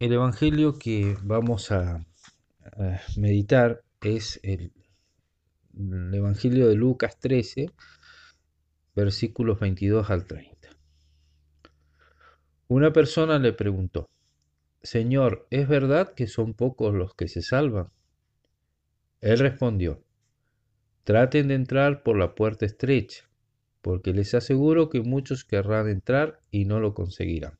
El Evangelio que vamos a, meditar es el, el, Evangelio de Lucas 13, versículos 22 al 30. Una persona le preguntó, Señor, ¿es verdad que son pocos los que se salvan? Él respondió, traten de entrar por la puerta estrecha, porque les aseguro que muchos querrán entrar y no lo conseguirán.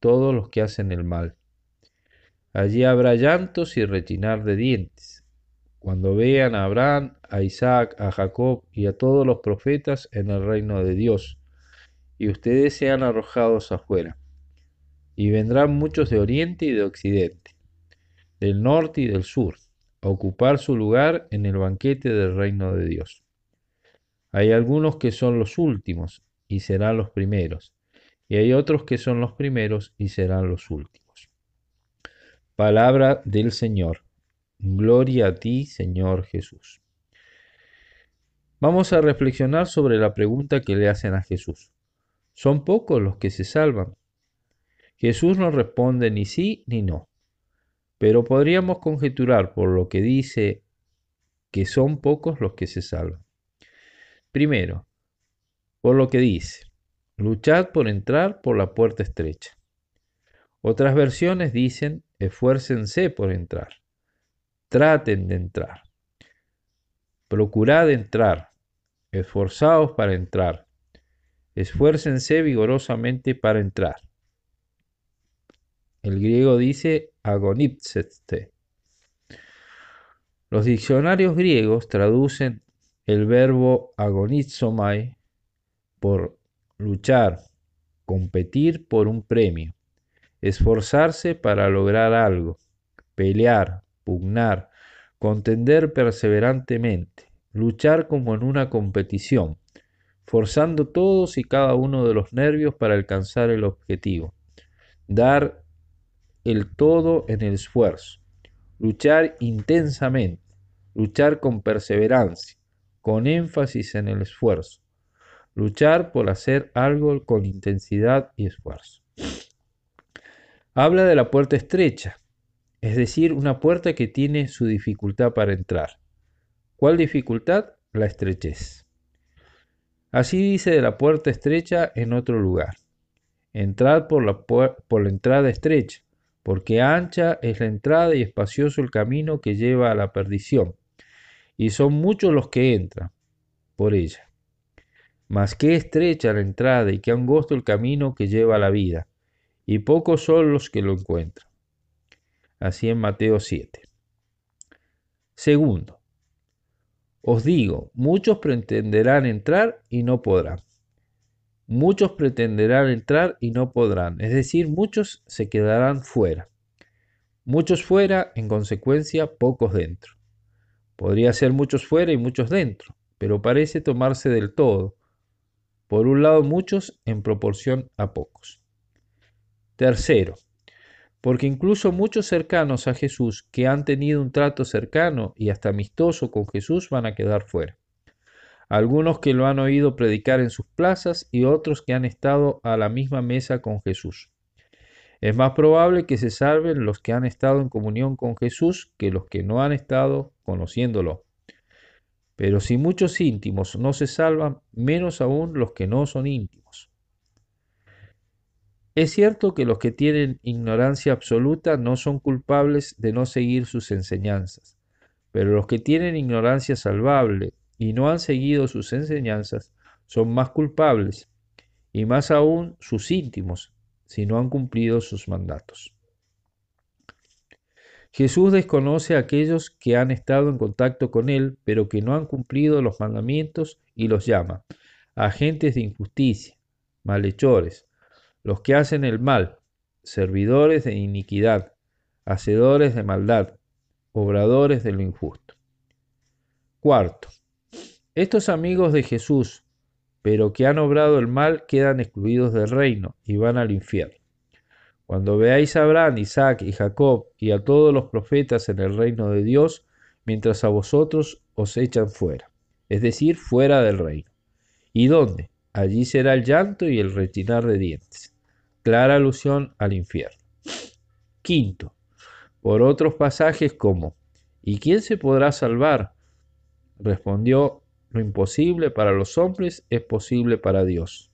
todos los que hacen el mal. Allí habrá llantos y rechinar de dientes, cuando vean a Abraham, a Isaac, a Jacob y a todos los profetas en el reino de Dios, y ustedes sean arrojados afuera. Y vendrán muchos de oriente y de occidente, del norte y del sur, a ocupar su lugar en el banquete del reino de Dios. Hay algunos que son los últimos y serán los primeros, y hay otros que son los primeros y serán los últimos. Palabra del Señor. Gloria a ti, Señor Jesús. Vamos a reflexionar sobre la pregunta que le hacen a Jesús. ¿Son pocos los que se salvan? Jesús no responde ni sí ni no, pero podríamos conjeturar por lo que dice que son pocos los que se salvan. Primero, por lo que dice, luchad por entrar por la puerta estrecha. Otras versiones dicen, esfuércense por entrar, traten de entrar, procurad entrar, esforzaos para entrar, esfuércense vigorosamente para entrar. El griego dice agonipsete. Los diccionarios griegos traducen el verbo agonizomai por luchar, competir por un premio, esforzarse para lograr algo, pelear, pugnar, contender perseverantemente, luchar como en una competición, forzando todos y cada uno de los nervios para alcanzar el objetivo, dar el todo en el esfuerzo, luchar intensamente, luchar con perseverancia, con énfasis en el esfuerzo, luchar por hacer algo con intensidad y esfuerzo. Habla de la puerta estrecha, es decir, una puerta que tiene su dificultad para entrar. ¿Cuál dificultad? La estrechez. Así dice de la puerta estrecha en otro lugar. Entrad por la, por la entrada estrecha, porque ancha es la entrada y espacioso el camino que lleva a la perdición, y son muchos los que entran por ella. Mas qué estrecha la entrada y qué angosto el camino que lleva a la vida, y pocos son los que lo encuentran. Así en Mateo 7. Segundo, os digo, muchos pretenderán entrar y no podrán. Muchos pretenderán entrar y no podrán, es decir, muchos se quedarán fuera. Muchos fuera, en consecuencia, pocos dentro. Podría ser muchos fuera y muchos dentro, pero parece tomarse del todo. Por un lado muchos en proporción a pocos. Tercero, porque incluso muchos cercanos a Jesús que han tenido un trato cercano y hasta amistoso con Jesús van a quedar fuera algunos que lo han oído predicar en sus plazas y otros que han estado a la misma mesa con Jesús. Es más probable que se salven los que han estado en comunión con Jesús que los que no han estado conociéndolo. Pero si muchos íntimos no se salvan, menos aún los que no son íntimos. Es cierto que los que tienen ignorancia absoluta no son culpables de no seguir sus enseñanzas, pero los que tienen ignorancia salvable y no han seguido sus enseñanzas son más culpables, y más aún sus íntimos, si no han cumplido sus mandatos. Jesús desconoce a aquellos que han estado en contacto con Él, pero que no han cumplido los mandamientos y los llama agentes de injusticia, malhechores, los que hacen el mal, servidores de iniquidad, hacedores de maldad, obradores de lo injusto. Cuarto, estos amigos de Jesús, pero que han obrado el mal, quedan excluidos del reino y van al infierno. Cuando veáis a Abraham, Isaac y Jacob y a todos los profetas en el reino de Dios, mientras a vosotros os echan fuera, es decir, fuera del reino. ¿Y dónde? Allí será el llanto y el rechinar de dientes. Clara alusión al infierno. Quinto, por otros pasajes como, ¿y quién se podrá salvar? Respondió, lo imposible para los hombres es posible para Dios.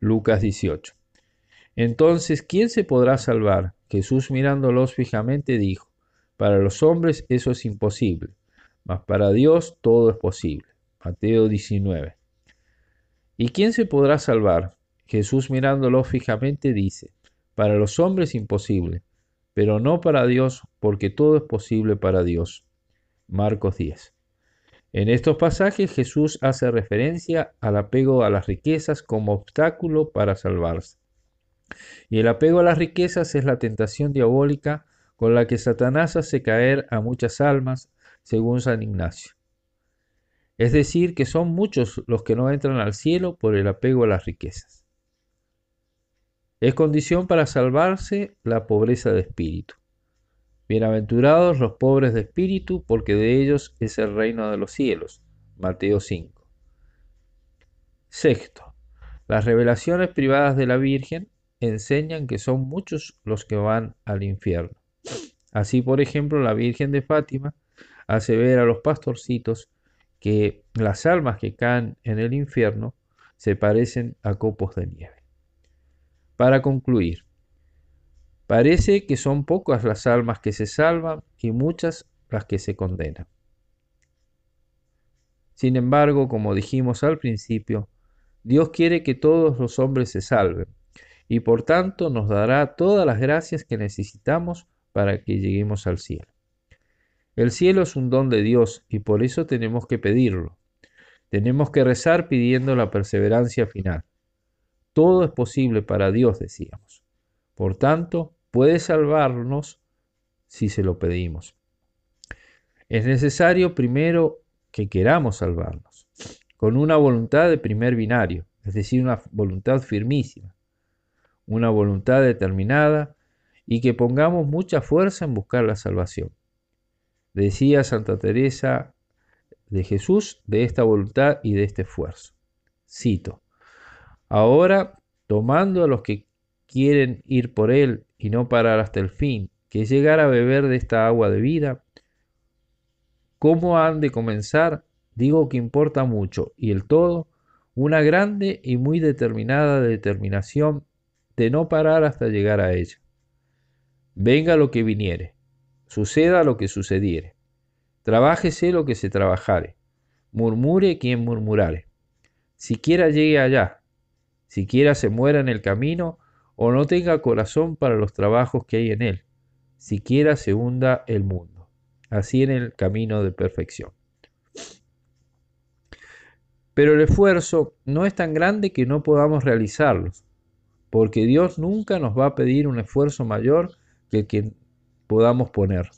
Lucas 18. Entonces, ¿quién se podrá salvar? Jesús mirándolos fijamente dijo, para los hombres eso es imposible, mas para Dios todo es posible. Mateo 19. ¿Y quién se podrá salvar? Jesús mirándolos fijamente dice, para los hombres imposible, pero no para Dios, porque todo es posible para Dios. Marcos 10. En estos pasajes Jesús hace referencia al apego a las riquezas como obstáculo para salvarse. Y el apego a las riquezas es la tentación diabólica con la que Satanás hace caer a muchas almas, según San Ignacio. Es decir, que son muchos los que no entran al cielo por el apego a las riquezas. Es condición para salvarse la pobreza de espíritu. Bienaventurados los pobres de espíritu, porque de ellos es el reino de los cielos. Mateo 5. Sexto, las revelaciones privadas de la Virgen enseñan que son muchos los que van al infierno. Así, por ejemplo, la Virgen de Fátima hace ver a los pastorcitos que las almas que caen en el infierno se parecen a copos de nieve. Para concluir, Parece que son pocas las almas que se salvan y muchas las que se condenan. Sin embargo, como dijimos al principio, Dios quiere que todos los hombres se salven y por tanto nos dará todas las gracias que necesitamos para que lleguemos al cielo. El cielo es un don de Dios y por eso tenemos que pedirlo. Tenemos que rezar pidiendo la perseverancia final. Todo es posible para Dios, decíamos. Por tanto, puede salvarnos si se lo pedimos. Es necesario primero que queramos salvarnos, con una voluntad de primer binario, es decir, una voluntad firmísima, una voluntad determinada y que pongamos mucha fuerza en buscar la salvación. Decía Santa Teresa de Jesús de esta voluntad y de este esfuerzo. Cito, ahora tomando a los que quieren ir por él y no parar hasta el fin, que llegar a beber de esta agua de vida. ¿Cómo han de comenzar? Digo que importa mucho, y el todo, una grande y muy determinada determinación de no parar hasta llegar a ella. Venga lo que viniere, suceda lo que sucediere, trabájese lo que se trabajare, murmure quien murmurare, siquiera llegue allá, siquiera se muera en el camino, o no tenga corazón para los trabajos que hay en él, siquiera se hunda el mundo, así en el camino de perfección. Pero el esfuerzo no es tan grande que no podamos realizarlo, porque Dios nunca nos va a pedir un esfuerzo mayor que el que podamos poner.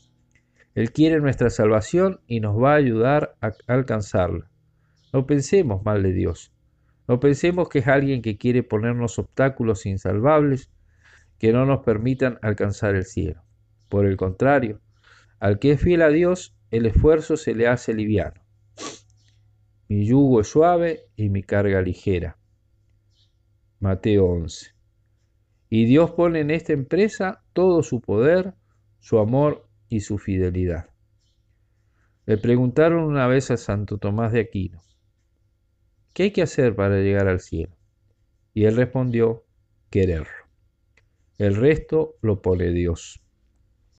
Él quiere nuestra salvación y nos va a ayudar a alcanzarla. No pensemos mal de Dios. No pensemos que es alguien que quiere ponernos obstáculos insalvables que no nos permitan alcanzar el cielo. Por el contrario, al que es fiel a Dios, el esfuerzo se le hace liviano. Mi yugo es suave y mi carga ligera. Mateo 11. Y Dios pone en esta empresa todo su poder, su amor y su fidelidad. Le preguntaron una vez a Santo Tomás de Aquino, ¿Qué hay que hacer para llegar al cielo? Y él respondió, quererlo. El resto lo pone Dios.